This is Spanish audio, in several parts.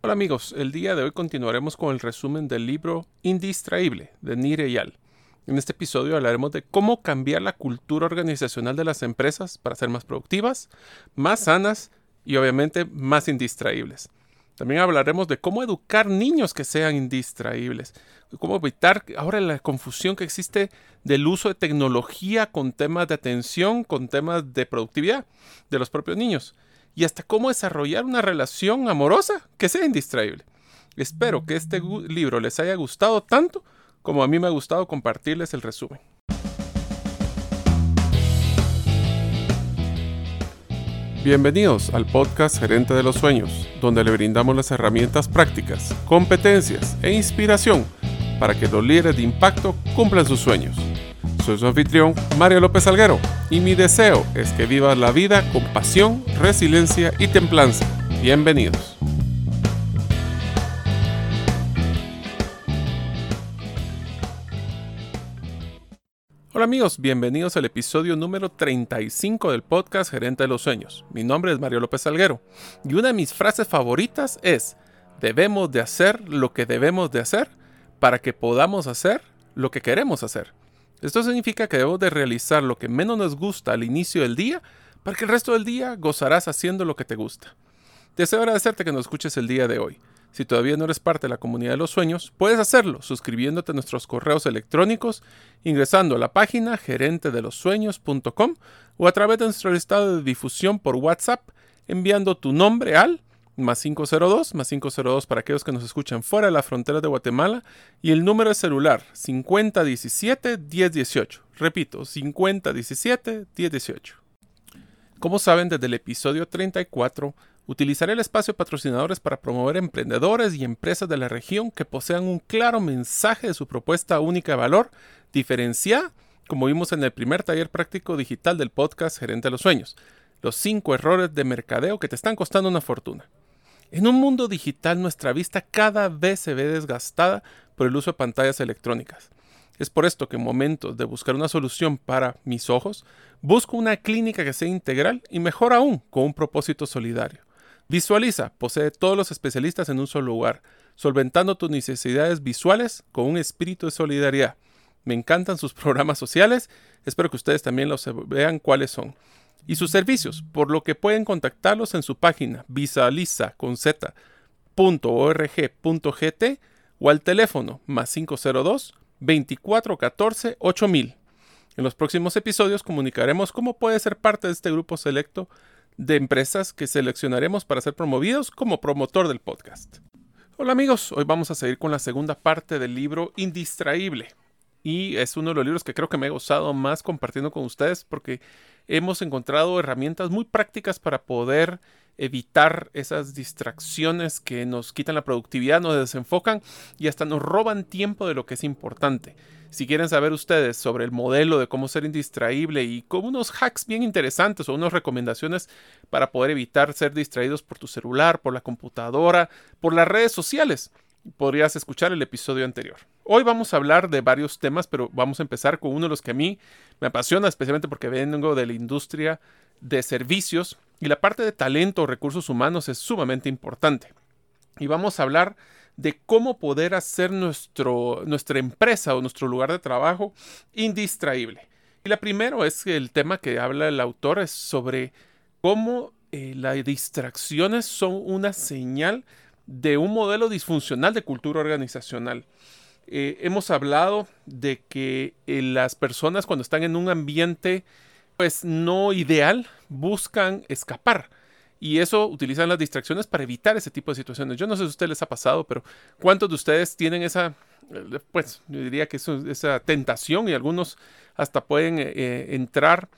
Hola amigos, el día de hoy continuaremos con el resumen del libro Indistraíble de Nire Yal. En este episodio hablaremos de cómo cambiar la cultura organizacional de las empresas para ser más productivas, más sanas y obviamente más indistraíbles. También hablaremos de cómo educar niños que sean indistraíbles, cómo evitar ahora la confusión que existe del uso de tecnología con temas de atención, con temas de productividad de los propios niños, y hasta cómo desarrollar una relación amorosa que sea indistraíble. Espero que este libro les haya gustado tanto como a mí me ha gustado compartirles el resumen. Bienvenidos al podcast Gerente de los Sueños, donde le brindamos las herramientas prácticas, competencias e inspiración para que los líderes de impacto cumplan sus sueños. Soy su anfitrión, Mario López Alguero, y mi deseo es que vivas la vida con pasión, resiliencia y templanza. Bienvenidos. Hola amigos, bienvenidos al episodio número 35 del podcast Gerente de los Sueños. Mi nombre es Mario López Salguero y una de mis frases favoritas es, debemos de hacer lo que debemos de hacer para que podamos hacer lo que queremos hacer. Esto significa que debemos de realizar lo que menos nos gusta al inicio del día para que el resto del día gozarás haciendo lo que te gusta. Deseo agradecerte que nos escuches el día de hoy. Si todavía no eres parte de la comunidad de los sueños, puedes hacerlo suscribiéndote a nuestros correos electrónicos, ingresando a la página gerentedelosueños.com o a través de nuestro listado de difusión por WhatsApp, enviando tu nombre al más 502, más 502 para aquellos que nos escuchan fuera de la frontera de Guatemala y el número de celular 5017-1018. Repito, 5017-1018. Como saben, desde el episodio 34 Utilizaré el espacio de patrocinadores para promover emprendedores y empresas de la región que posean un claro mensaje de su propuesta única de valor, diferenciada, como vimos en el primer taller práctico digital del podcast Gerente de los Sueños. Los cinco errores de mercadeo que te están costando una fortuna. En un mundo digital nuestra vista cada vez se ve desgastada por el uso de pantallas electrónicas. Es por esto que en momentos de buscar una solución para mis ojos, busco una clínica que sea integral y mejor aún con un propósito solidario. Visualiza posee todos los especialistas en un solo lugar, solventando tus necesidades visuales con un espíritu de solidaridad. Me encantan sus programas sociales, espero que ustedes también los vean cuáles son. Y sus servicios, por lo que pueden contactarlos en su página visualiza.org.gt o al teléfono más 502 2414 8000. En los próximos episodios comunicaremos cómo puede ser parte de este grupo selecto de empresas que seleccionaremos para ser promovidos como promotor del podcast. Hola amigos, hoy vamos a seguir con la segunda parte del libro Indistraíble. Y es uno de los libros que creo que me he gozado más compartiendo con ustedes porque hemos encontrado herramientas muy prácticas para poder evitar esas distracciones que nos quitan la productividad, nos desenfocan y hasta nos roban tiempo de lo que es importante. Si quieren saber ustedes sobre el modelo de cómo ser indistraíble y con unos hacks bien interesantes o unas recomendaciones para poder evitar ser distraídos por tu celular, por la computadora, por las redes sociales, podrías escuchar el episodio anterior. Hoy vamos a hablar de varios temas, pero vamos a empezar con uno de los que a mí me apasiona, especialmente porque vengo de la industria de servicios y la parte de talento o recursos humanos es sumamente importante. Y vamos a hablar de cómo poder hacer nuestro, nuestra empresa o nuestro lugar de trabajo indistraíble. Y la primero es el tema que habla el autor es sobre cómo eh, las distracciones son una señal de un modelo disfuncional de cultura organizacional. Eh, hemos hablado de que eh, las personas cuando están en un ambiente pues no ideal buscan escapar y eso utilizan las distracciones para evitar ese tipo de situaciones. Yo no sé si a ustedes les ha pasado, pero ¿cuántos de ustedes tienen esa, eh, pues yo diría que esa tentación y algunos hasta pueden entrar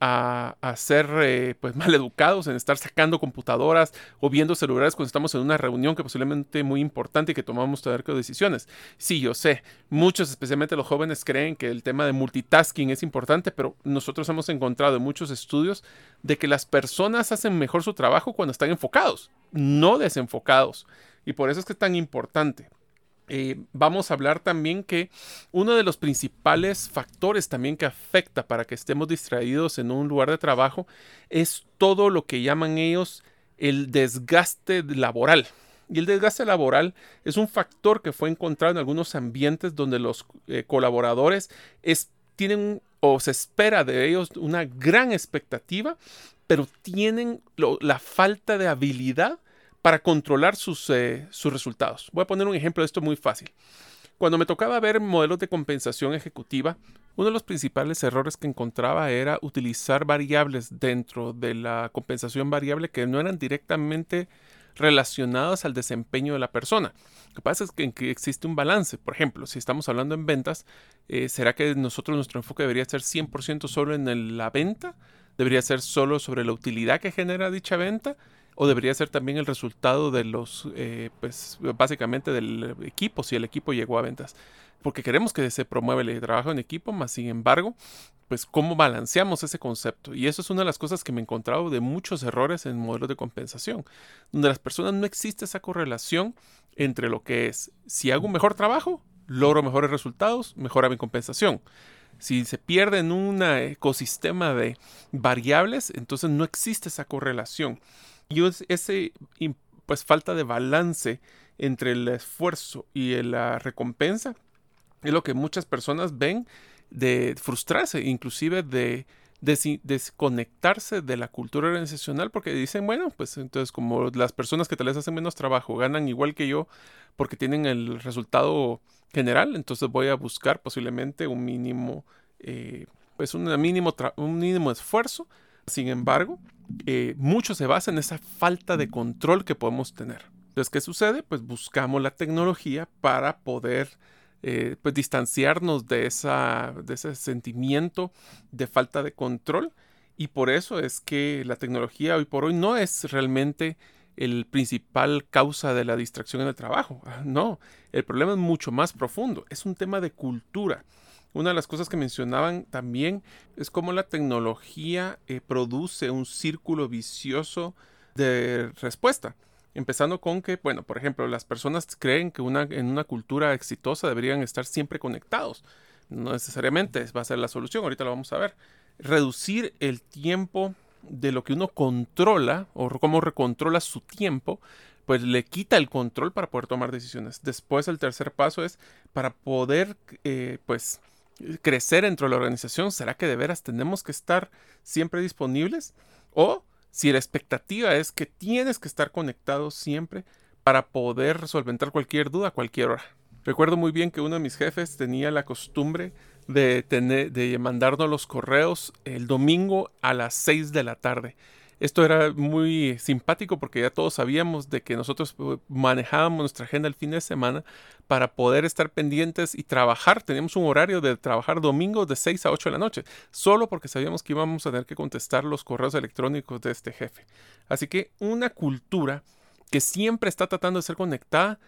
a, ser eh, pues mal educados en estar sacando computadoras o viendo celulares cuando estamos en una reunión que posiblemente muy importante y que tomamos tener que decisiones. Sí, yo sé, muchos, especialmente los jóvenes, creen que el tema de multitasking es importante, pero nosotros hemos encontrado en muchos estudios de que las personas hacen mejor su trabajo cuando están enfocados, no desenfocados. Y por eso es que es tan importante. Eh, vamos a hablar también que uno de los principales factores también que afecta para que estemos distraídos en un lugar de trabajo es todo lo que llaman ellos el desgaste laboral. Y el desgaste laboral es un factor que fue encontrado en algunos ambientes donde los eh, colaboradores tienen o se espera de ellos una gran expectativa, pero tienen la falta de habilidad para controlar sus, eh, sus resultados. Voy a poner un ejemplo de esto muy fácil. Cuando me tocaba ver modelos de compensación ejecutiva, uno de los principales errores que encontraba era utilizar variables dentro de la compensación variable que no eran directamente relacionadas al desempeño de la persona. Lo que pasa es que, existe un balance. Por ejemplo, si estamos hablando en ventas, eh, ¿será que nosotros nuestro enfoque debería ser 100% solo en la venta? ¿Debería ser solo sobre la utilidad que genera dicha venta? ¿O debería ser también el resultado de los, eh, pues básicamente del equipo, si el equipo llegó a ventas? porque queremos que se promueva el trabajo en equipo, más sin embargo, pues cómo balanceamos ese concepto. Y eso es una de las cosas que me he encontrado de muchos errores en modelos de compensación, donde las personas no existe esa correlación entre lo que es, si hago un mejor trabajo, logro mejores resultados, mejora mi compensación. Si se pierde en un ecosistema de variables, entonces no existe esa correlación. Y ese pues falta de balance entre el esfuerzo y la recompensa es lo que muchas personas ven de frustrarse, inclusive de desconectarse de la cultura organizacional porque dicen, bueno, pues entonces como las personas que tal vez hacen menos trabajo ganan igual que yo porque tienen el resultado general, entonces voy a buscar posiblemente un mínimo, eh, pues un mínimo, un mínimo esfuerzo. Sin embargo, eh, mucho se basa en esa falta de control que podemos tener. Entonces, ¿qué sucede? Pues buscamos la tecnología para poder eh, pues distanciarnos de, esa, de ese sentimiento de falta de control. Y por eso es que la tecnología hoy por hoy no es realmente el principal causa de la distracción en el trabajo. Ah, no, el problema es mucho más profundo. Es un tema de cultura. Una de las cosas que mencionaban también es cómo la tecnología eh, produce un círculo vicioso de respuesta. Empezando con que, bueno, por ejemplo, las personas creen que en una cultura exitosa deberían estar siempre conectados. No necesariamente va a ser la solución, ahorita lo vamos a ver. Reducir el tiempo de lo que uno controla o cómo recontrola su tiempo, pues le quita el control para poder tomar decisiones. Después el tercer paso es para poder, eh, pues, crecer dentro de la organización. ¿Será que de veras tenemos que estar siempre disponibles? O si la expectativa es que tienes que estar conectado siempre para poder solventar cualquier duda a cualquier hora. Recuerdo muy bien que uno de mis jefes tenía la costumbre de, tener, de mandarnos los correos el domingo a las 6 de la tarde. Esto era muy simpático porque ya todos sabíamos de que nosotros eh, manejábamos nuestra agenda el fin de semana para poder estar pendientes y trabajar. Teníamos un horario de trabajar domingo de 6 a 8 de la noche, solo porque sabíamos que íbamos a tener que contestar los correos electrónicos de este jefe. Así que una cultura que siempre está tratando de ser conectada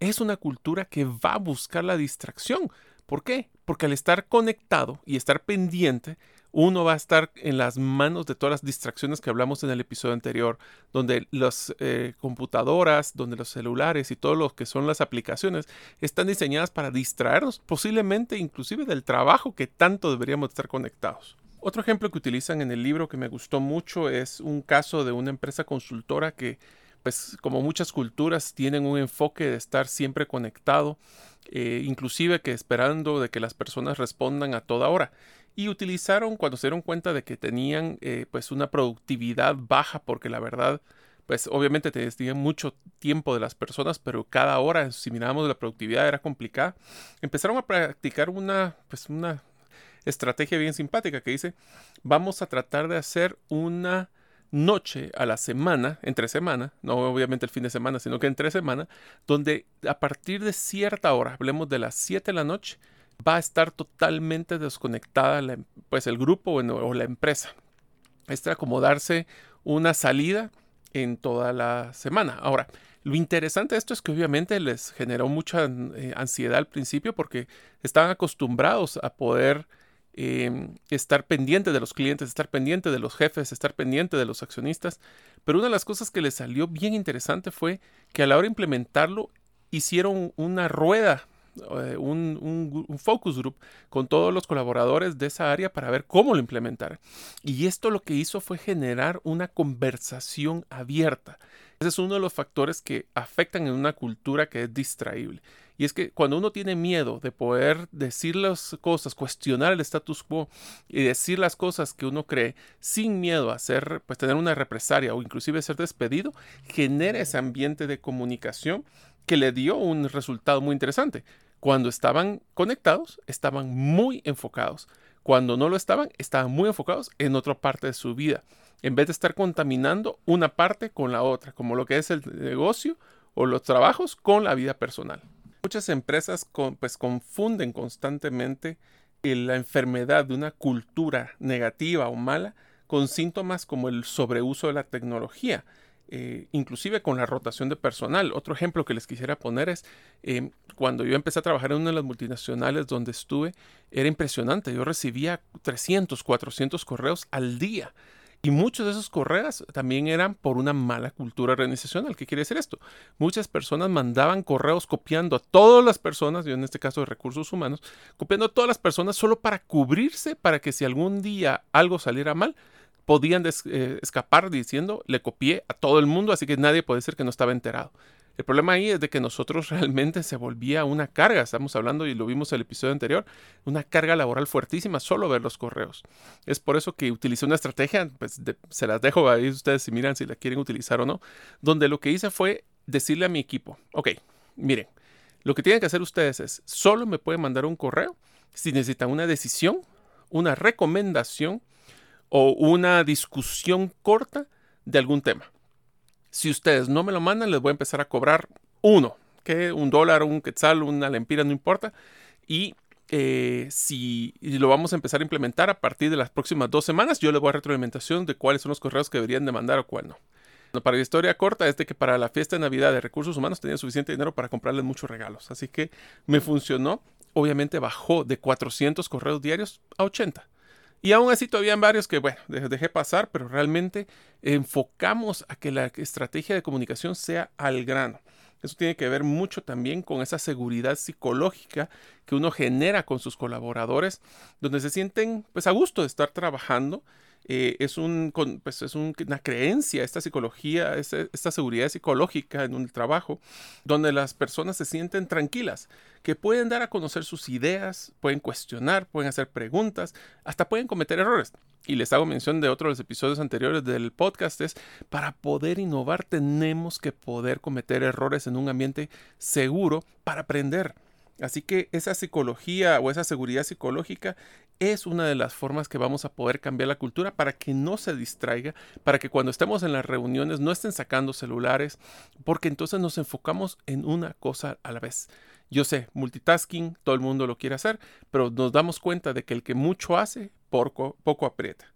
es una cultura que va a buscar la distracción. ¿Por qué? Porque al estar conectado y estar pendiente, uno va a estar en las manos de todas las distracciones que hablamos en el episodio anterior, donde las eh, computadoras, donde los celulares y todo lo que son las aplicaciones están diseñadas para distraernos, posiblemente inclusive del trabajo que tanto deberíamos estar conectados. Otro ejemplo que utilizan en el libro que me gustó mucho es un caso de una empresa consultora que pues como muchas culturas tienen un enfoque de estar siempre conectado, eh, inclusive que esperando de que las personas respondan a toda hora. Y utilizaron cuando se dieron cuenta de que tenían eh, pues una productividad baja porque la verdad pues obviamente tenían mucho tiempo de las personas pero cada hora si miramos la productividad era complicada. Empezaron a practicar una pues una estrategia bien simpática que dice vamos a tratar de hacer una noche a la semana, entre semana, no obviamente el fin de semana, sino que entre semana, donde a partir de cierta hora, hablemos de las 7 de la noche, va a estar totalmente desconectada em, pues el grupo o la empresa. Es acomodarse una salida en toda la semana. Ahora, lo interesante de esto es que obviamente les generó mucha eh, ansiedad al principio porque estaban acostumbrados a poder em, estar pendiente de los clientes, estar pendiente de los jefes, estar pendiente de los accionistas. Pero una de las cosas que les salió bien interesante fue que a la hora de implementarlo hicieron una rueda eh, un, focus group con todos los colaboradores de esa área para ver cómo lo implementar. Y esto lo que hizo fue generar una conversación abierta. Ese es uno de los factores que afectan en una cultura que es distraíble. Y es que cuando uno tiene miedo de poder decir las cosas, cuestionar el status quo y decir las cosas que uno cree sin miedo a hacer, pues tener una represalia o inclusive ser despedido, genera ese ambiente de comunicación que le dio un resultado muy interesante. Cuando estaban conectados, estaban muy enfocados. Cuando no lo estaban, estaban muy enfocados en otra parte de su vida, en vez de estar contaminando una parte con la otra, como lo que es el negocio o los trabajos con la vida personal. Muchas empresas pues, confunden constantemente la enfermedad de una cultura negativa o mala con síntomas como el sobreuso de la tecnología, eh, inclusive con la rotación de personal. Otro ejemplo que les quisiera poner es em, cuando yo empecé a trabajar en una de las multinacionales donde estuve, era impresionante. Yo recibía 300, 400 correos al día y muchos de esos correos también eran por una mala cultura organizacional. ¿Qué quiere decir esto? Muchas personas mandaban correos copiando a todas las personas, yo en este caso de recursos humanos, copiando a todas las personas solo para cubrirse, para que si algún día algo saliera mal, podían eh, escapar diciendo, le copié a todo el mundo, así que nadie puede decir que no estaba enterado. El problema ahí es de que nosotros realmente se volvía una carga, estamos hablando y lo vimos en el episodio anterior, una carga laboral fuertísima solo ver los correos. Es por eso que utilicé una estrategia, pues se las dejo ahí ustedes si miran si la quieren utilizar o no, donde lo que hice fue decirle a mi equipo, ok, miren, lo que tienen que hacer ustedes es, solo me pueden mandar un correo si necesitan una decisión, una recomendación o una discusión corta de algún tema. Si ustedes no me lo mandan, les voy a empezar a cobrar uno, que un dólar, un quetzal, una lempira, no importa. Y eh, si lo vamos a empezar a implementar a partir de las próximas dos semanas, yo les voy a retroalimentación de cuáles son los correos que deberían de mandar o cuál no. Para la historia corta es de que para la fiesta de Navidad de recursos humanos tenía suficiente dinero para comprarles muchos regalos. Así que me funcionó. Obviamente bajó de 400 correos diarios a 80. Y aún así todavía hay varios que, bueno, dejé pasar, pero realmente enfocamos a que la estrategia de comunicación sea al grano. Eso tiene que ver mucho también con esa seguridad psicológica que uno genera con sus colaboradores, donde se sienten pues a gusto de estar trabajando eh, es, pues, es una creencia, esta psicología, esta seguridad psicológica en un trabajo, donde las personas se sienten tranquilas, que pueden dar a conocer sus ideas, pueden cuestionar, pueden hacer preguntas, hasta pueden cometer errores. Y les hago mención de otros episodios anteriores del podcast, es para poder innovar tenemos que poder cometer errores en un ambiente seguro para aprender. Así que esa psicología o esa seguridad psicológica es una de las formas que vamos a poder cambiar la cultura para que no se distraiga, para que cuando estemos en las reuniones no estén sacando celulares, porque entonces nos enfocamos en una cosa a la vez. Yo sé, multitasking, todo el mundo lo quiere hacer, pero nos damos cuenta de que el que mucho hace, poco, poco aprieta.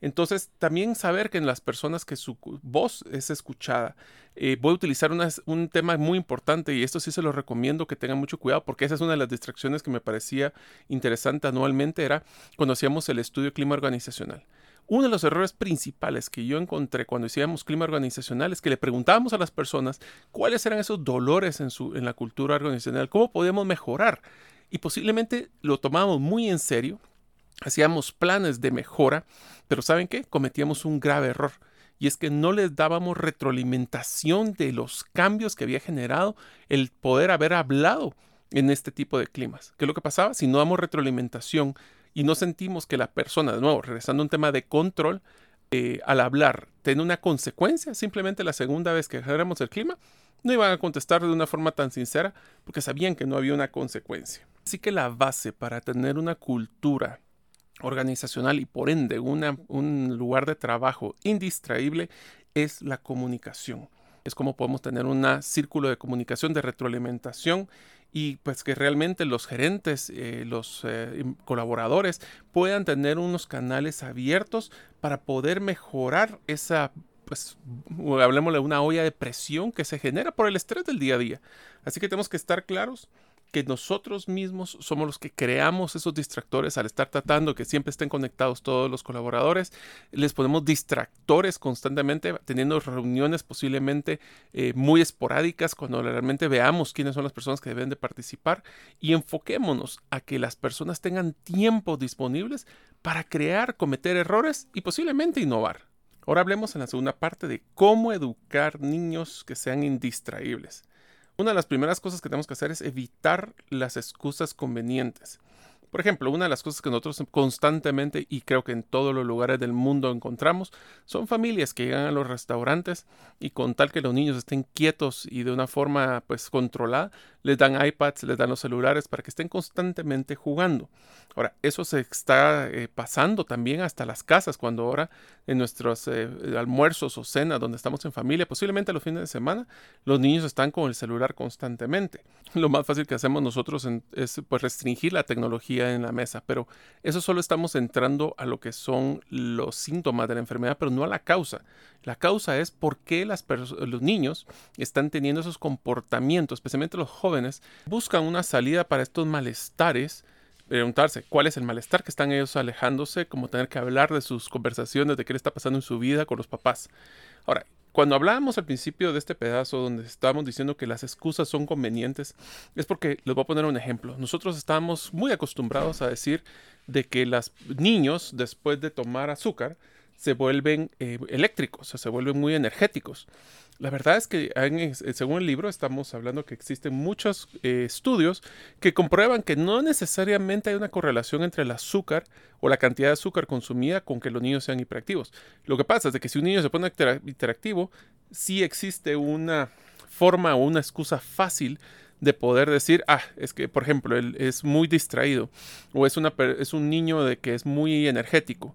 Entonces, también saber que en las personas que su voz es escuchada. Eh, voy a utilizar un tema muy importante y esto sí se lo recomiendo que tengan mucho cuidado porque esa es una de las distracciones que me parecía interesante anualmente, era cuando hacíamos el estudio clima organizacional. Uno de los errores principales que yo encontré cuando hacíamos clima organizacional es que le preguntábamos a las personas cuáles eran esos dolores en, su, en la cultura organizacional, cómo podíamos mejorar. Y posiblemente lo tomábamos muy en serio hacíamos planes de mejora, pero ¿saben qué? Cometíamos un grave error. Y es que no les dábamos retroalimentación de los cambios que había generado el poder haber hablado en este tipo de climas. ¿Qué es lo que pasaba? Si no damos retroalimentación y no sentimos que la persona, de nuevo, regresando a un tema de control, eh, al hablar tiene una consecuencia, simplemente la segunda vez que generamos el clima, no iban a contestar de una forma tan sincera porque sabían que no había una consecuencia. Así que la base para tener una cultura organizacional y por ende un lugar de trabajo indistraíble es la comunicación. Es como podemos tener un círculo de comunicación, de retroalimentación y pues que realmente los gerentes, eh, los eh, colaboradores puedan tener unos canales abiertos para poder mejorar esa pues hablemos de una olla de presión que se genera por el estrés del día a día. Así que tenemos que estar claros que nosotros mismos somos los que creamos esos distractores al estar tratando que siempre estén conectados todos los colaboradores. Les ponemos distractores constantemente, teniendo reuniones posiblemente eh, muy esporádicas cuando realmente veamos quiénes son las personas que deben de participar y enfoquémonos a que las personas tengan tiempo disponibles para crear, cometer errores y posiblemente innovar. Ahora hablemos en la segunda parte de cómo educar niños que sean indistraíbles. Una de las primeras cosas que tenemos que hacer es evitar las excusas convenientes. Por ejemplo, una de las cosas que nosotros constantemente y creo que en todos los lugares del mundo encontramos son familias que llegan a los restaurantes y con tal que los niños estén quietos y de una forma pues controlada, les dan iPads, les dan los celulares para que estén constantemente jugando. Ahora, eso se está eh, pasando también hasta las casas, cuando ahora en nuestros eh, almuerzos o cenas donde estamos en familia, posiblemente los fines de semana, los niños están con el celular constantemente. Lo más fácil que hacemos nosotros es pues restringir la tecnología en la mesa, pero eso solo estamos entrando a lo que son los síntomas de la enfermedad, pero no a la causa. La causa es por qué los niños están teniendo esos comportamientos, especialmente los jóvenes, buscan una salida para estos malestares preguntarse cuál es el malestar que están ellos alejándose, como tener que hablar de sus conversaciones, de qué le está pasando en su vida con los papás. Ahora, cuando hablábamos al principio de este pedazo donde estábamos diciendo que las excusas son convenientes, es porque les voy a poner un ejemplo. Nosotros estábamos muy acostumbrados a decir de que los niños, después de tomar azúcar, se vuelven eh, eléctricos, o se vuelven muy energéticos. La verdad es que según el libro estamos hablando que existen muchos eh, estudios que comprueban que no necesariamente hay una correlación entre el azúcar o la cantidad de azúcar consumida con que los niños sean hiperactivos. Lo que pasa es que si un niño se pone interactivo, sí existe una forma o una excusa fácil de poder decir, ah, es que, por ejemplo, él es muy distraído o es, una, es un niño de que es muy energético.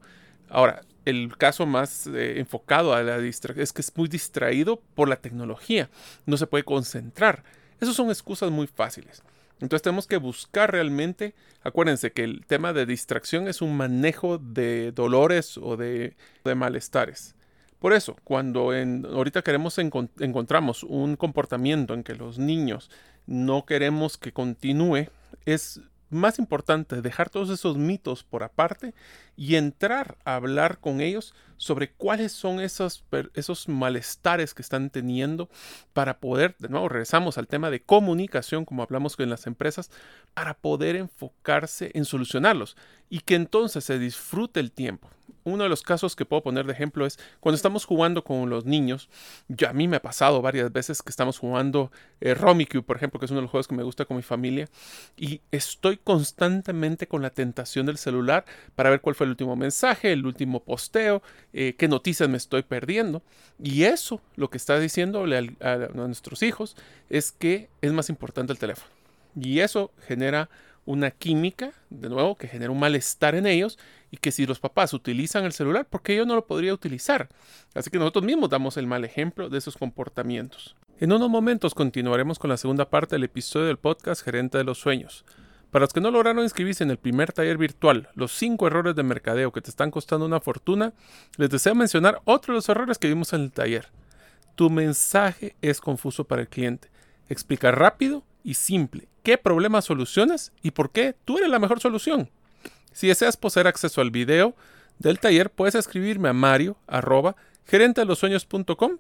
Ahora, el caso más eh, enfocado a la distracción es que es muy distraído por la tecnología, no se puede concentrar. Esas son excusas muy fáciles. Entonces tenemos que buscar realmente, acuérdense que el tema de distracción es un manejo de dolores o de, malestares. Por eso, cuando en, ahorita queremos encontramos un comportamiento en que los niños no queremos que continúe, es más importante, dejar todos esos mitos por aparte y entrar a hablar con ellos sobre cuáles son esos, esos malestares que están teniendo para poder, de nuevo, regresamos al tema de comunicación, como hablamos con las empresas, para poder enfocarse en solucionarlos y que entonces se disfrute el tiempo uno de los casos que puedo poner de ejemplo es cuando estamos jugando con los niños. Ya a mí me ha pasado varias veces que estamos jugando eh, Romicube, por ejemplo, que es uno de los juegos que me gusta con mi familia, y estoy constantemente con la tentación del celular para ver cuál fue el último mensaje, el último posteo, eh, qué noticias me estoy perdiendo. Y eso, lo que está diciéndole a nuestros hijos, es que es más importante el teléfono. Y eso genera una química, de nuevo, que genera un malestar en ellos y que si los papás utilizan el celular, ¿por qué yo no lo podría utilizar? Así que nosotros mismos damos el mal ejemplo de esos comportamientos. En unos momentos continuaremos con la segunda parte del episodio del podcast Gerente de los Sueños. Para los que no lograron inscribirse en el primer taller virtual, los 5 errores de mercadeo que te están costando una fortuna, les deseo mencionar otro de los errores que vimos en el taller. Tu mensaje es confuso para el cliente. Explica rápido y simple qué problemas solucionas y por qué tú eres la mejor solución. Si deseas poseer acceso al video del taller, puedes escribirme a mario arroba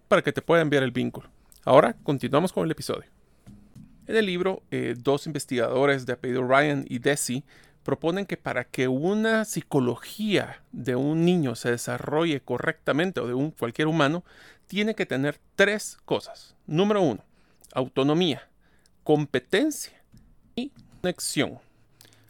para que te pueda enviar el vínculo. Ahora continuamos con el episodio. En el libro, eh, dos investigadores de apellido Ryan y Desi proponen que para que una psicología de un niño se desarrolle correctamente o de un, cualquier humano, tiene que tener tres cosas. Número uno, autonomía, competencia y conexión.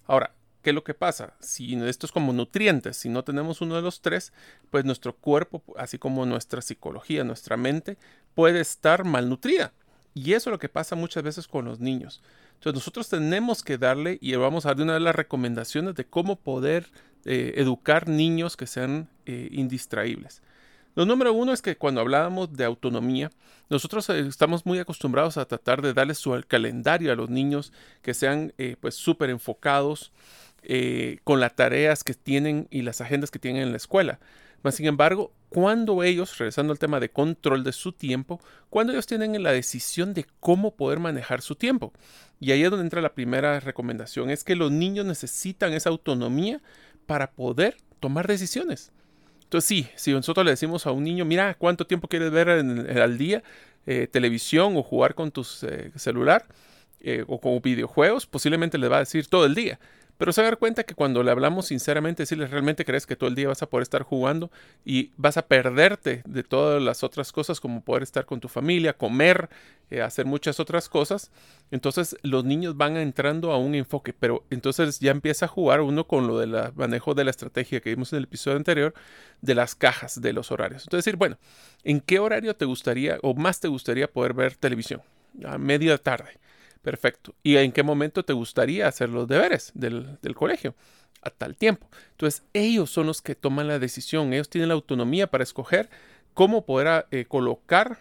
Ahora, ¿qué es lo que pasa? Si esto es como nutrientes, si no tenemos uno de los tres, pues nuestro cuerpo, así como nuestra psicología, nuestra mente, puede estar malnutrida. Y eso es lo que pasa muchas veces con los niños. Entonces nosotros tenemos que darle, y vamos a dar una de las recomendaciones de cómo poder eh, educar niños que sean eh, indistraíbles. Lo número uno es que cuando hablábamos de autonomía, nosotros eh, estamos muy acostumbrados a tratar de darles su calendario a los niños que sean eh, pues súper enfocados eh, con las tareas que tienen y las agendas que tienen en la escuela. Mas, sin embargo, cuando ellos, regresando al tema de control de su tiempo, cuando ellos tienen la decisión de cómo poder manejar su tiempo. Y ahí es donde entra la primera recomendación, es que los niños necesitan esa autonomía para poder tomar decisiones. Entonces sí, si nosotros le decimos a un niño, mira, ¿cuánto tiempo quieres ver al día? Eh, televisión o jugar con tu eh, celular o con videojuegos, posiblemente le va a decir todo el día. Pero se va dar cuenta que cuando le hablamos sinceramente, decirles realmente crees que todo el día vas a poder estar jugando y vas a perderte de todas las otras cosas como poder estar con tu familia, comer, eh, hacer muchas otras cosas. Entonces los niños van entrando a un enfoque, pero entonces ya empieza a jugar uno con lo del manejo de la estrategia que vimos en el episodio anterior de las cajas de los horarios. Entonces decir, bueno, ¿en qué horario te gustaría o más te gustaría poder ver televisión? A media tarde Perfecto. ¿Y en qué momento te gustaría hacer los deberes del, colegio? A tal tiempo. Entonces, ellos son los que toman la decisión. Ellos tienen la autonomía para escoger cómo poder eh, colocar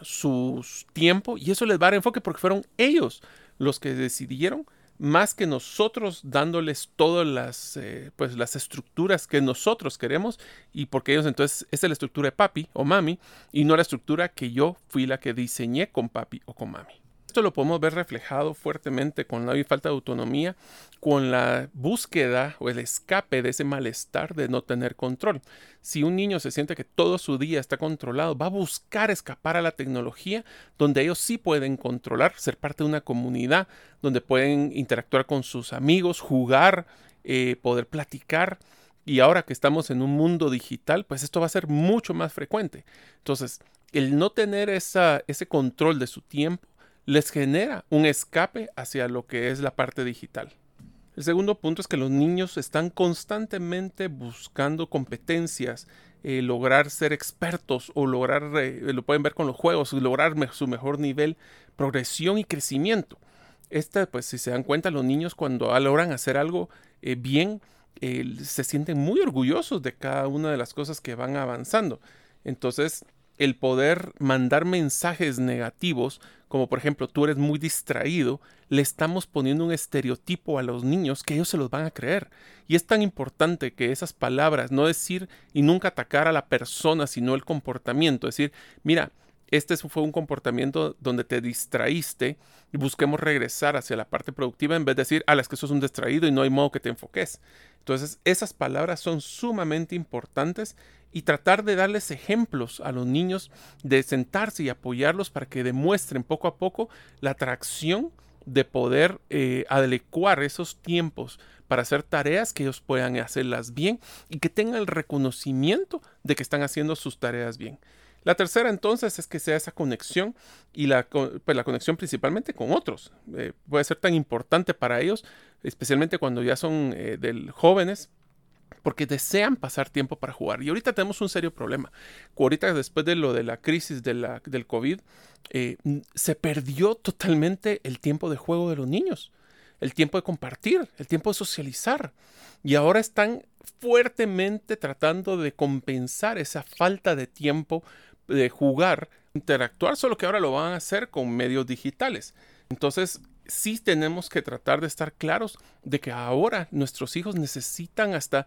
su tiempo y eso les va a dar enfoque porque fueron ellos los que decidieron más que nosotros dándoles todas las, eh, pues, las estructuras que nosotros queremos y porque ellos entonces es la estructura de papi o mami y no la estructura que yo fui la que diseñé con papi o con mami. Esto lo podemos ver reflejado fuertemente con la falta de autonomía, con la búsqueda o el escape de ese malestar de no tener control. Si un niño se siente que todo su día está controlado, va a buscar escapar a la tecnología donde ellos sí pueden controlar, ser parte de una comunidad, donde pueden interactuar con sus amigos, jugar, eh, poder platicar. Y ahora que estamos en un mundo digital, pues esto va a ser mucho más frecuente. Entonces, el no tener esa, ese control de su tiempo les genera un escape hacia lo que es la parte digital. El segundo punto es que los niños están constantemente buscando competencias, eh, lograr ser expertos o lograr, eh, lo pueden ver con los juegos, lograr su mejor nivel, progresión y crecimiento. Esta, pues si se dan cuenta, los niños cuando logran hacer algo eh, bien, se sienten muy orgullosos de cada una de las cosas que van avanzando. Entonces, el poder mandar mensajes negativos, como por ejemplo tú eres muy distraído, le estamos poniendo un estereotipo a los niños que ellos se los van a creer. Y es tan importante que esas palabras, no decir y nunca atacar a la persona, sino el comportamiento, decir, mira, este fue un comportamiento donde te distraíste y busquemos regresar hacia la parte productiva en vez de decir, a las que sos un distraído y no hay modo que te enfoques. Entonces, esas palabras son sumamente importantes y tratar de darles ejemplos a los niños de sentarse y apoyarlos para que demuestren poco a poco la atracción de poder eh, adecuar esos tiempos para hacer tareas que ellos puedan hacerlas bien y que tengan el reconocimiento de que están haciendo sus tareas bien. La tercera entonces es que sea esa conexión y la, pues, la conexión principalmente con otros. Eh, puede ser tan importante para ellos, especialmente cuando ya son eh, del jóvenes, porque desean pasar tiempo para jugar. Y ahorita tenemos un serio problema. Ahorita después de lo de la crisis de la, del COVID, eh, se perdió totalmente el tiempo de juego de los niños, el tiempo de compartir, el tiempo de socializar. Y ahora están fuertemente tratando de compensar esa falta de tiempo de jugar, interactuar, solo que ahora lo van a hacer con medios digitales. Entonces, sí tenemos que tratar de estar claros de que ahora nuestros hijos necesitan hasta...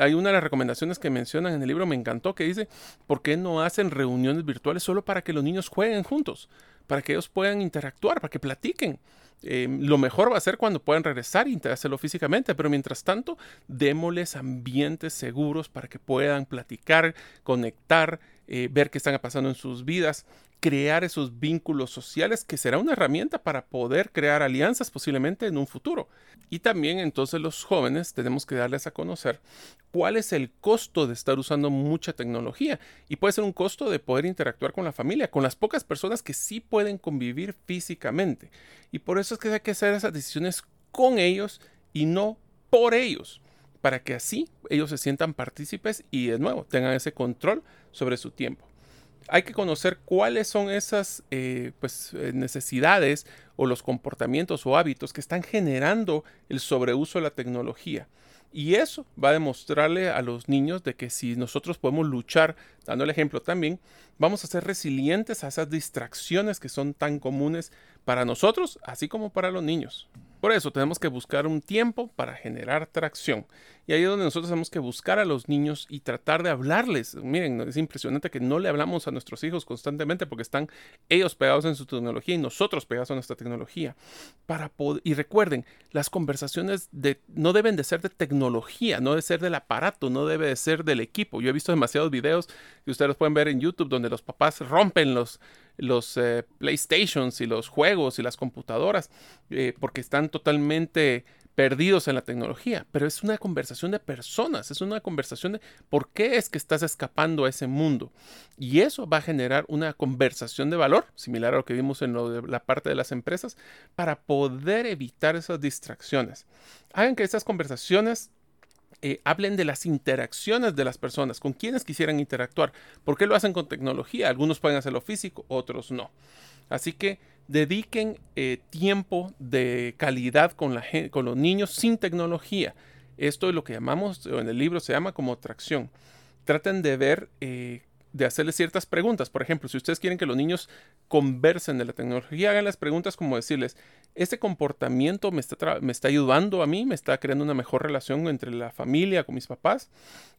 Hay una de las recomendaciones que mencionan en el libro, me encantó, que dice, ¿por qué no hacen reuniones virtuales solo para que los niños jueguen juntos? Para que ellos puedan interactuar, para que platiquen. Em, lo mejor va a ser cuando puedan regresar y hacerlo físicamente, pero mientras tanto, démosles ambientes seguros para que puedan platicar, conectar, eh, ver qué están pasando en sus vidas, crear esos vínculos sociales que será una herramienta para poder crear alianzas posiblemente en un futuro. Y también entonces los jóvenes tenemos que darles a conocer cuál es el costo de estar usando mucha tecnología. Y puede ser un costo de poder interactuar con la familia, con las pocas personas que sí pueden convivir físicamente. Y por eso es que hay que hacer esas decisiones con ellos y no por ellos para que así ellos se sientan partícipes y de nuevo tengan ese control sobre su tiempo hay que conocer cuáles son esas eh, pues, eh, necesidades o los comportamientos o hábitos que están generando el sobreuso de la tecnología. Y eso va a demostrarle a los niños de que si nosotros podemos luchar, dando el ejemplo también, vamos a ser resilientes a esas distracciones que son tan comunes para nosotros, así como para los niños. Por eso tenemos que buscar un tiempo para generar tracción. Y ahí es donde nosotros tenemos que buscar a los niños y tratar de hablarles. Miren, es impresionante que no le hablamos a nuestros hijos constantemente porque están ellos pegados en su tecnología y nosotros pegados a nuestra tecnología. Para y recuerden, las conversaciones de, no deben de ser de tecnología, no debe ser del aparato, no debe de ser del equipo. Yo he visto demasiados videos que ustedes pueden ver en YouTube donde los papás rompen los, los eh, PlayStations y los juegos y las computadoras eh, porque están totalmente perdidos en la tecnología, pero es una conversación de personas, es una conversación de por qué es que estás escapando a ese mundo. Y eso va a generar una conversación de valor, similar a lo que vimos en la parte de las empresas, para poder evitar esas distracciones. Hagan que estas conversaciones eh, hablen de las interacciones de las personas, con quienes quisieran interactuar. ¿Por qué lo hacen con tecnología? Algunos pueden hacerlo físico, otros no. Así que dediquen eh, tiempo de calidad con, la, con los niños sin tecnología. Esto es lo que llamamos, en el libro se llama como atracción. Traten de ver, eh, de hacerles ciertas preguntas. Por ejemplo, si ustedes quieren que los niños conversen de la tecnología, hagan las preguntas como decirles, ¿este comportamiento me está, me está ayudando a mí? ¿Me está creando una mejor relación entre la familia, con mis papás?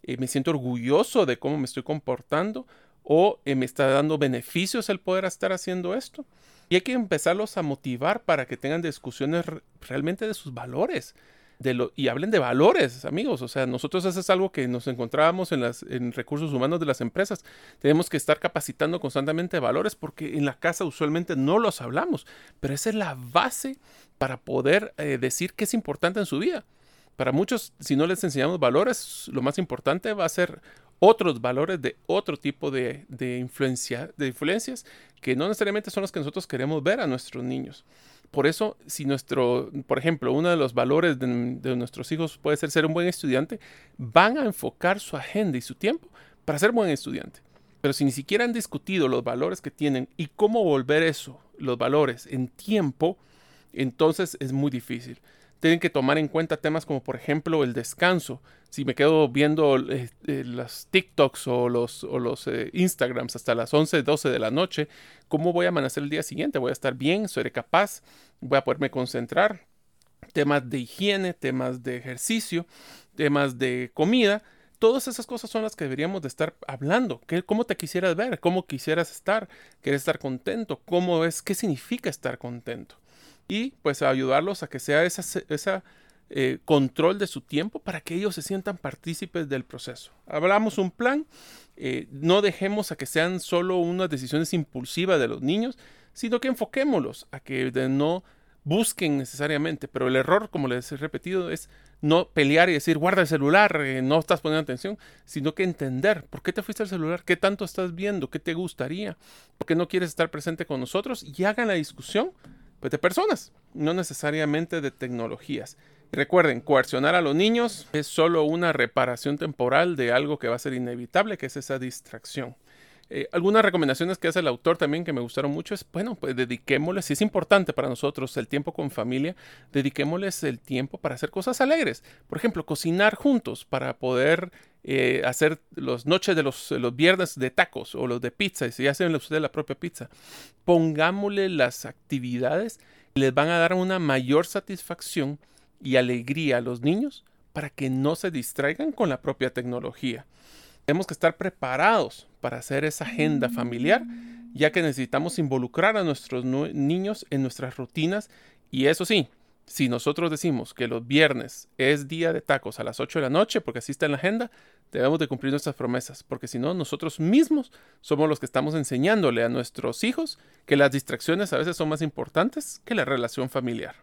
Eh, ¿Me siento orgulloso de cómo me estoy comportando? ¿O me está dando beneficios el poder estar haciendo esto? Y hay que empezarlos a motivar para que tengan discusiones realmente de sus valores. De lo, y hablen de valores, amigos. O sea, nosotros eso es algo que nos encontrábamos en, las, en recursos humanos de las empresas. Tenemos que estar capacitando constantemente valores porque en la casa usualmente no los hablamos. Pero esa es la base para poder eh, decir qué es importante en su vida. Para muchos, si no les enseñamos valores, lo más importante va a ser otros valores de otro tipo de, influencia, de influencias que no necesariamente son los que nosotros queremos ver a nuestros niños. Por eso, si nuestro, por ejemplo, uno de los valores de, nuestros hijos puede ser ser un buen estudiante, van a enfocar su agenda y su tiempo para ser buen estudiante. Pero si ni siquiera han discutido los valores que tienen y cómo volver eso, los valores, en tiempo, entonces es muy difícil tienen que tomar en cuenta temas como por ejemplo el descanso. Si me quedo viendo eh, eh, las TikToks o los, o los eh, Instagrams hasta las 11, 12 de la noche, ¿cómo voy a amanecer el día siguiente? ¿Voy a estar bien? ¿Seré capaz? ¿Voy a poderme concentrar? Temas de higiene, temas de ejercicio, temas de comida. Todas esas cosas son las que deberíamos de estar hablando. ¿Qué, ¿Cómo te quisieras ver? ¿Cómo quisieras estar? ¿Quieres estar contento? ¿Cómo es? ¿Qué significa estar contento? Y pues ayudarlos a que sea esa, esa eh, control de su tiempo para que ellos se sientan partícipes del proceso. Hablamos un plan, eh, no dejemos a que sean solo unas decisiones impulsivas de los niños, sino que enfoquémoslos a que no busquen necesariamente, pero el error, como les he repetido, es no pelear y decir guarda el celular, eh, no estás poniendo atención, sino que entender por qué te fuiste al celular, qué tanto estás viendo, qué te gustaría, por qué no quieres estar presente con nosotros y hagan la discusión pues, de personas, no necesariamente de tecnologías. Recuerden, coercionar a los niños es solo una reparación temporal de algo que va a ser inevitable, que es esa distracción. Eh, algunas recomendaciones que hace el autor también que me gustaron mucho es, bueno, pues dediquémosles, si es importante para nosotros el tiempo con familia, dediquémosles el tiempo para hacer cosas alegres. Por ejemplo, cocinar juntos para poder eh, hacer las noches de los, viernes de tacos o los de pizza, y si hacen ustedes la propia pizza, pongámosle las actividades que les van a dar una mayor satisfacción y alegría a los niños para que no se distraigan con la propia tecnología. Tenemos que estar preparados para hacer esa agenda familiar, ya que necesitamos involucrar a nuestros niños en nuestras rutinas y eso sí, si nosotros decimos que los viernes es día de tacos a las 8 de la noche, porque así está en la agenda, debemos de cumplir nuestras promesas, porque si no, nosotros mismos somos los que estamos enseñándole a nuestros hijos que las distracciones a veces son más importantes que la relación familiar.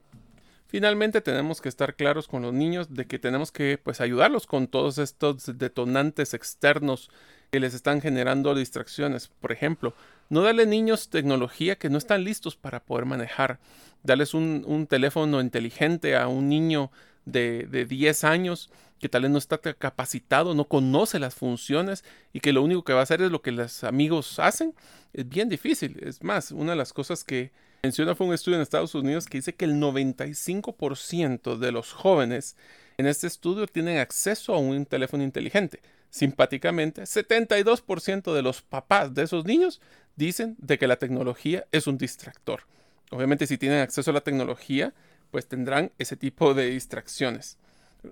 Finalmente tenemos que estar claros con los niños de que tenemos que pues ayudarlos con todos estos detonantes externos que les están generando distracciones. Por ejemplo, no darle niños tecnología que no están listos para poder manejar. Darles un, teléfono inteligente a un niño de, de 10 años que tal vez no está capacitado, no conoce las funciones y que lo único que va a hacer es lo que los amigos hacen, es bien difícil. Es más, una de las cosas que menciona fue un estudio en Estados Unidos que dice que el 95% de los jóvenes en este estudio tienen acceso a un teléfono inteligente simpáticamente, 72% de los papás de esos niños dicen de que la tecnología es un distractor. Obviamente si tienen acceso a la tecnología, pues tendrán ese tipo de distracciones.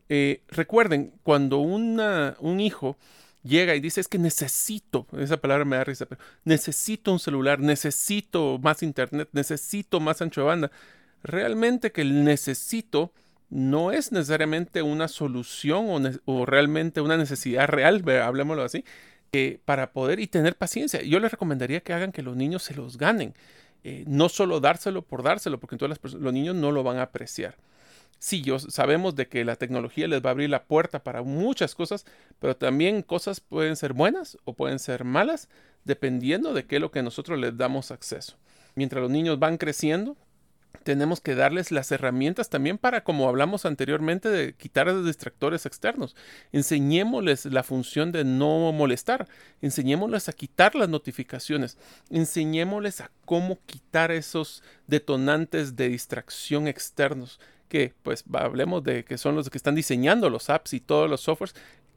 Eh, recuerden, cuando un hijo llega y dice es que necesito, esa palabra me da risa, pero necesito un celular, necesito más internet, necesito más ancho de banda, realmente que el necesito no es necesariamente una solución o, realmente una necesidad real, hablemoslo así, eh, para poder y tener paciencia. Yo les recomendaría que hagan que los niños se los ganen. Eh, no solo dárselo por dárselo, porque entonces los niños no lo van a apreciar. sí, yo, sabemos de que la tecnología les va a abrir la puerta para muchas cosas, pero también cosas pueden ser buenas o pueden ser malas, dependiendo de qué es lo que nosotros les damos acceso. Mientras los niños van creciendo, tenemos que darles las herramientas también para, como hablamos anteriormente, de quitar los distractores externos. Enseñémosles la función de no molestar. Enseñémosles a quitar las notificaciones. Enseñémosles a cómo quitar esos detonantes de distracción externos. Que, pues, hablemos de que son los que están diseñando los apps y todos los softwares.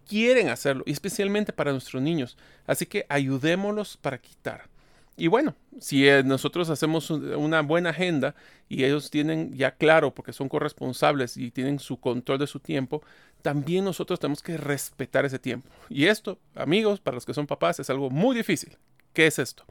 Quieren hacerlo, y especialmente para nuestros niños. Así que ayudémoslos para quitar. Y bueno, si eh, nosotros hacemos una buena agenda y ellos tienen ya claro, porque son corresponsables y tienen su control de su tiempo, también nosotros tenemos que respetar ese tiempo. Y esto, amigos, para los que son papás, es algo muy difícil. ¿Qué es esto?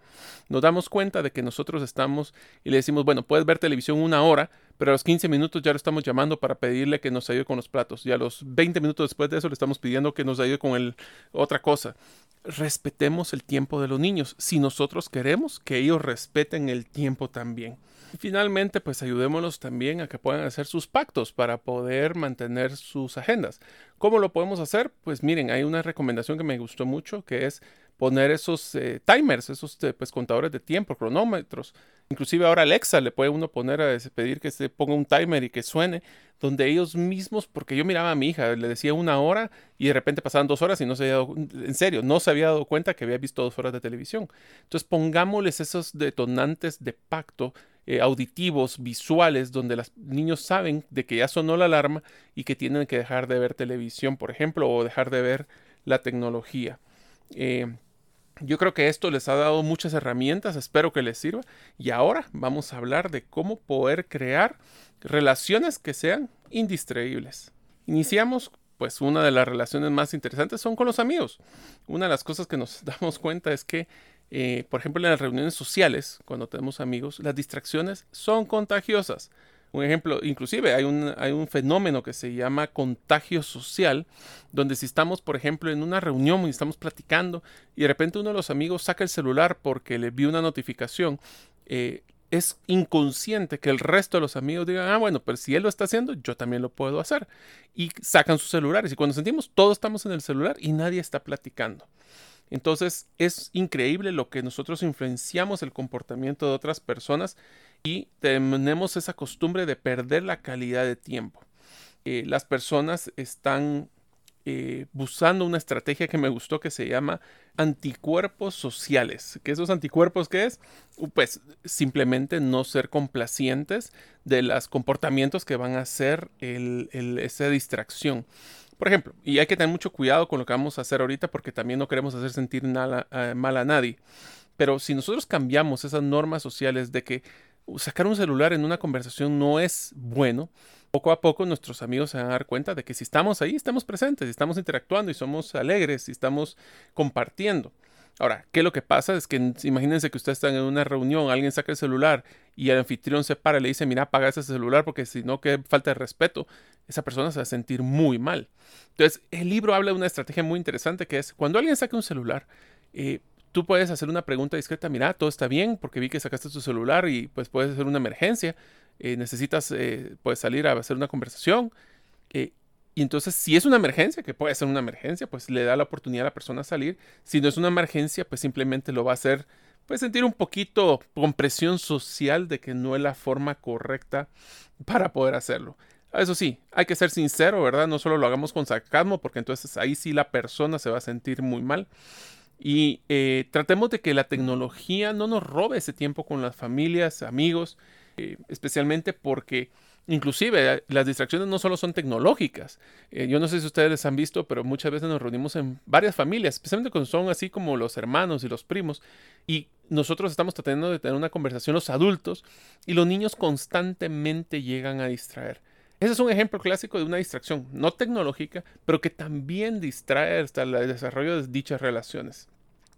Nos damos cuenta de que nosotros estamos y le decimos, bueno, puedes ver televisión una hora, pero a los 15 minutos ya lo estamos llamando para pedirle que nos ayude con los platos. Y a los 20 minutos después de eso le estamos pidiendo que nos ayude con el, otra cosa respetemos el tiempo de los niños, si nosotros queremos que ellos respeten el tiempo también. Y finalmente, pues ayudémonos también a que puedan hacer sus pactos para poder mantener sus agendas. ¿Cómo lo podemos hacer? Pues miren, hay una recomendación que me gustó mucho, que es poner esos eh, timers, esos eh, pues, contadores de tiempo, cronómetros. Inclusive ahora Alexa le puede uno poner a pedir que se ponga un timer y que suene, donde ellos mismos, porque yo miraba a mi hija, le decía una hora y de repente pasaban dos horas y no se había dado, en serio, no se había dado cuenta que había visto dos horas de televisión. Entonces pongámosles esos detonantes de pacto eh, auditivos, visuales, donde los niños saben de que ya sonó la alarma y que tienen que dejar de ver televisión, por ejemplo, o dejar de ver la tecnología. Yo creo que esto les ha dado muchas herramientas, espero que les sirva. Y ahora vamos a hablar de cómo poder crear relaciones que sean indistraíbles. Iniciamos, pues una de las relaciones más interesantes son con los amigos. Una de las cosas que nos damos cuenta es que, eh, por ejemplo, en las reuniones sociales, cuando tenemos amigos, las distracciones son contagiosas. Un ejemplo, inclusive hay un, hay un fenómeno que se llama contagio social, donde si estamos, por ejemplo, en una reunión y estamos platicando y de repente uno de los amigos saca el celular porque le vio una notificación, eh, es inconsciente que el resto de los amigos digan, ah, bueno, pero si él lo está haciendo, yo también lo puedo hacer. Y sacan sus celulares. Y cuando sentimos, todos estamos en el celular y nadie está platicando. Entonces es increíble lo que nosotros influenciamos el comportamiento de otras personas y tenemos esa costumbre de perder la calidad de tiempo. Eh, las personas están eh, buscando una estrategia que me gustó que se llama anticuerpos sociales. ¿Qué esos anticuerpos qué es? Uh, pues simplemente no ser complacientes de los comportamientos que van a hacer esa distracción. Por ejemplo, y hay que tener mucho cuidado con lo que vamos a hacer ahorita porque también no queremos hacer sentir eh, mal a nadie. Pero si nosotros cambiamos esas normas sociales de que sacar un celular en una conversación no es bueno, poco a poco nuestros amigos se van a dar cuenta de que si estamos ahí, estamos presentes, estamos interactuando y somos alegres y estamos compartiendo. Ahora, ¿qué es lo que pasa? Es que imagínense que ustedes están en una reunión, alguien saca el celular y el anfitrión se para y le dice, mira, apaga ese celular porque si no, que falta de respeto. Esa persona se va a sentir muy mal. Entonces, el libro habla de una estrategia muy interesante que es, cuando alguien saca un celular, eh, tú puedes hacer una pregunta discreta, mira, todo está bien porque vi que sacaste tu celular y pues puede ser una emergencia, eh, necesitas eh, salir a hacer una conversación. Y entonces, si es una emergencia, que puede ser una emergencia, pues le da la oportunidad a la persona a salir. Si no es una emergencia, pues simplemente lo va a hacer, pues sentir un poquito con presión social de que no es la forma correcta para poder hacerlo. Eso sí, hay que ser sincero, ¿verdad? No solo lo hagamos con sarcasmo, porque entonces ahí sí la persona se va a sentir muy mal. Y eh, tratemos de que la tecnología no nos robe ese tiempo con las familias, amigos, eh, especialmente porque Inclusive las distracciones no solo son tecnológicas. Eh, yo no sé si ustedes les han visto, pero muchas veces nos reunimos en varias familias, especialmente cuando son así como los hermanos y los primos, y nosotros estamos tratando de tener una conversación los adultos y los niños constantemente llegan a distraer. Ese es un ejemplo clásico de una distracción, no tecnológica, pero que también distrae hasta el desarrollo de dichas relaciones.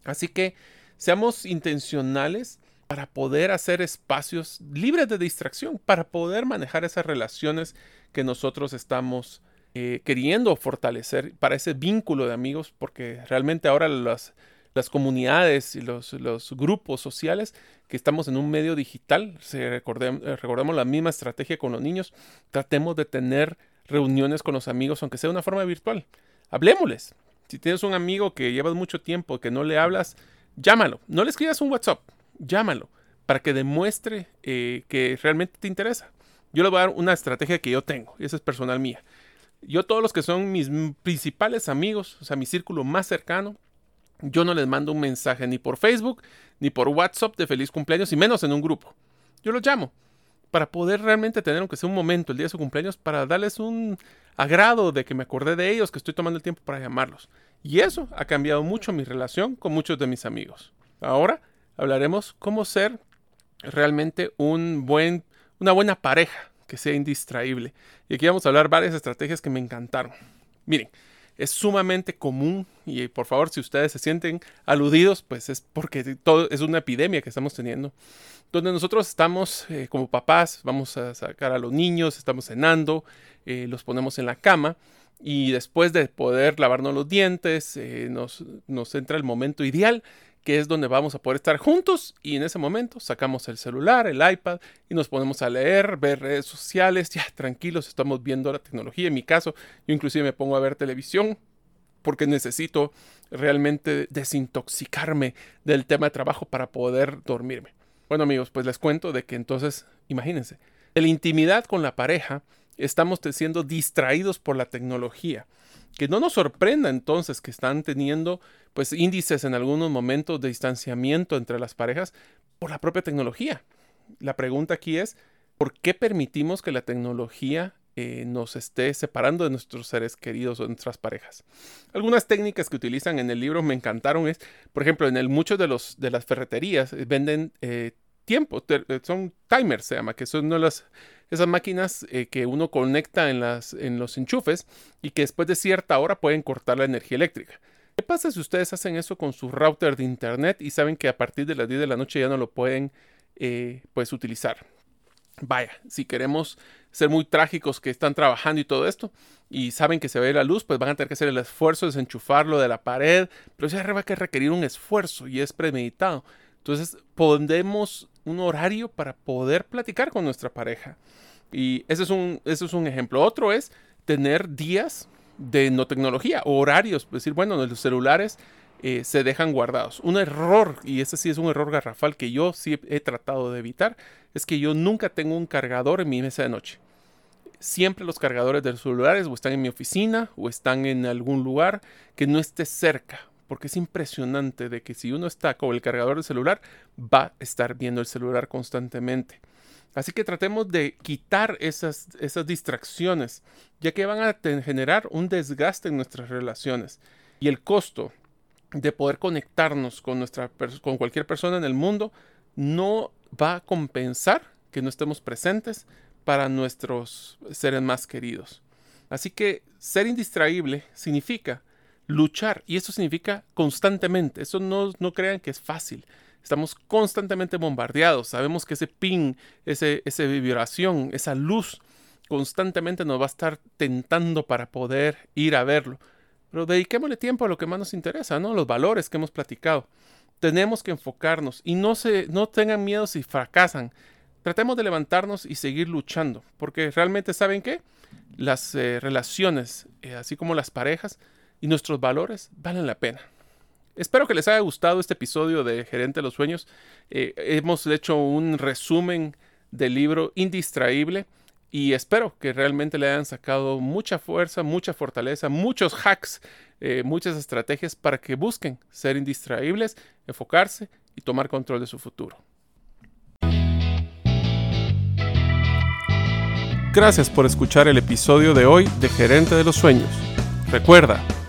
Así que seamos intencionales para poder hacer espacios libres de distracción, para poder manejar esas relaciones que nosotros estamos eh, queriendo fortalecer, para ese vínculo de amigos, porque realmente ahora las, las comunidades y los, grupos sociales que estamos en un medio digital. Si recordemos la misma estrategia con los niños, tratemos de tener reuniones con los amigos, aunque sea de una forma virtual. Hablemosles. Si tienes un amigo que llevas mucho tiempo que no le hablas, llámalo. No le escribas un WhatsApp, llámalo para que demuestre eh, que realmente te interesa. Yo le voy a dar una estrategia que yo tengo, y esa es personal mía. Yo todos los que son mis principales amigos, o sea, mi círculo más cercano, yo no les mando un mensaje ni por Facebook, ni por WhatsApp de feliz cumpleaños, y menos en un grupo. Yo los llamo para poder realmente tener, aunque sea un momento, el día de su cumpleaños, para darles un agrado de que me acordé de ellos, que estoy tomando el tiempo para llamarlos. Y eso ha cambiado mucho mi relación con muchos de mis amigos. Ahora hablaremos cómo ser realmente una buena pareja que sea indistraíble. Y aquí vamos a hablar varias estrategias que me encantaron. Miren, es sumamente común y por favor si ustedes se sienten aludidos, pues es porque todo es una epidemia que estamos teniendo. Donde nosotros estamos eh, como papás, vamos a sacar a los niños, estamos cenando, eh, los ponemos en la cama y después de poder lavarnos los dientes, eh, nos, entra el momento ideal que es donde vamos a poder estar juntos y en ese momento sacamos el celular, el iPad y nos ponemos a leer, ver redes sociales, ya tranquilos, estamos viendo la tecnología. En mi caso, yo inclusive me pongo a ver televisión porque necesito realmente desintoxicarme del tema de trabajo para poder dormirme. Bueno amigos, pues les cuento de que entonces, imagínense, la intimidad con la pareja, estamos siendo distraídos por la tecnología. Que no nos sorprenda entonces que están teniendo pues índices en algunos momentos de distanciamiento entre las parejas por la propia tecnología. La pregunta aquí es, ¿por qué permitimos que la tecnología eh, nos esté separando de nuestros seres queridos o de nuestras parejas? Algunas técnicas que utilizan en el libro me encantaron es, por ejemplo, en el muchos de los de las ferreterías eh, venden eh, tiempo, son timers se llama, que son las esas máquinas que uno conecta en, las, en los enchufes y que después de cierta hora pueden cortar la energía eléctrica. ¿Qué pasa si ustedes hacen eso con su router de internet y saben que a partir de las 10 de la noche ya no lo pueden eh, pues utilizar? Vaya, si queremos ser muy trágicos que están trabajando y todo esto y saben que se ve la luz, pues van a tener que hacer el esfuerzo de desenchufarlo de la pared, pero eso va a requerir un esfuerzo y es premeditado. Entonces, pondremos un horario para poder platicar con nuestra pareja. Y ese es un, ese es un ejemplo. Otro es tener días de no tecnología, horarios, es decir, bueno, los celulares eh, se dejan guardados. Un error, y ese sí es un error garrafal que yo sí he tratado de evitar, es que yo nunca tengo un cargador en mi mesa de noche. Siempre los cargadores de los celulares o están en mi oficina o están en algún lugar que no esté cerca, porque es impresionante de que si uno está con el cargador del celular, va a estar viendo el celular constantemente. Así que tratemos de quitar esas, esas distracciones, ya que van a generar un desgaste en nuestras relaciones. Y el costo de poder conectarnos con, nuestra, con cualquier persona en el mundo no va a compensar que no estemos presentes para nuestros seres más queridos. Así que ser indistraíble significa luchar y eso significa constantemente. Eso no, no crean que es fácil. Estamos constantemente bombardeados. Sabemos que ese ping, ese, esa vibración, esa luz, constantemente nos va a estar tentando para poder ir a verlo. Pero dediquémosle tiempo a lo que más nos interesa, ¿no? Los valores que hemos platicado. Tenemos que enfocarnos y no, se, no tengan miedo si fracasan. Tratemos de levantarnos y seguir luchando, porque realmente saben que las eh, relaciones, eh, así como las parejas y nuestros valores, valen la pena. Espero que les haya gustado este episodio de Gerente de los Sueños. Eh, hemos hecho un resumen del libro Indistraíble y espero que realmente le hayan sacado mucha fuerza, mucha fortaleza, muchos hacks, eh, muchas estrategias para que busquen ser indistraíbles, enfocarse y tomar control de su futuro. Gracias por escuchar el episodio de hoy de Gerente de los Sueños. Recuerda,